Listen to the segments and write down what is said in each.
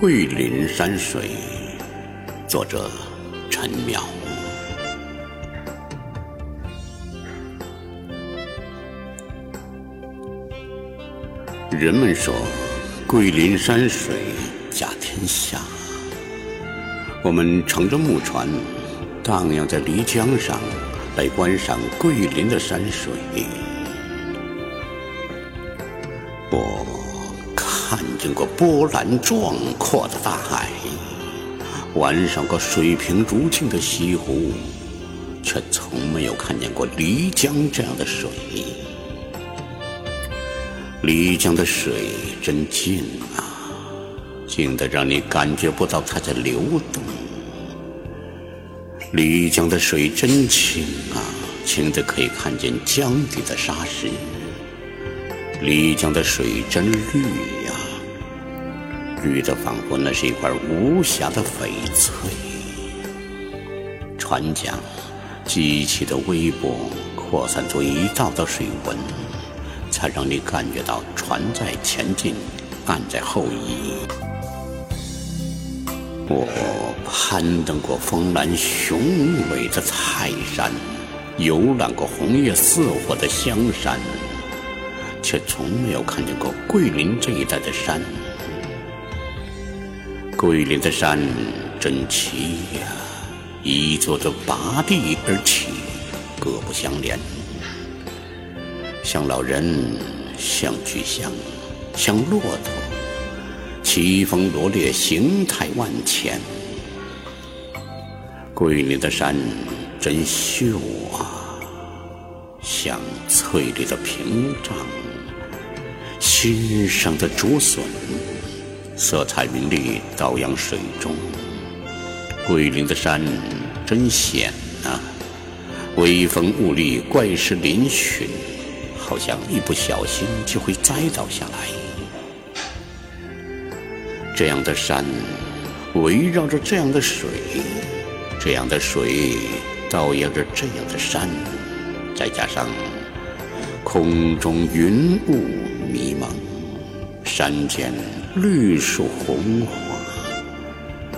桂林山水，作者陈淼。人们说，桂林山水甲天下。我们乘着木船，荡漾在漓江上，来观赏桂林的山水。我看见过波澜壮阔的大海，玩上过水平如镜的西湖，却从没有看见过漓江这样的水。漓江的水真静啊，静得让你感觉不到它在流动。漓江的水真清啊，清得可以看见江底的沙石。漓江的水真绿呀，绿得仿佛那是一块无瑕的翡翠。船桨激起的微波，扩散出一道道水纹。才让你感觉到船在前进，岸在后移。我攀登过峰峦雄伟的泰山，游览过红叶似火的香山，却从没有看见过桂林这一带的山。桂林的山真奇呀，一座座拔地而起，各不相连。像老人，像巨象，像骆驼，奇峰罗列，形态万千。桂林的山真秀啊，像翠绿的屏障，新生的竹笋，色彩明丽，倒映水中。桂林的山真险啊，微风兀立，怪石嶙峋。好像一不小心就会栽倒下来。这样的山，围绕着这样的水，这样的水倒映着这样的山，再加上空中云雾迷蒙，山间绿树红花，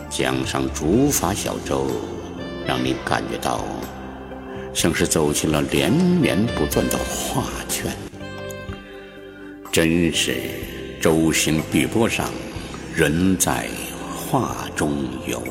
江上竹筏小舟，让你感觉到。像是走进了连绵不断的画卷，真是舟行碧波上，人在画中游。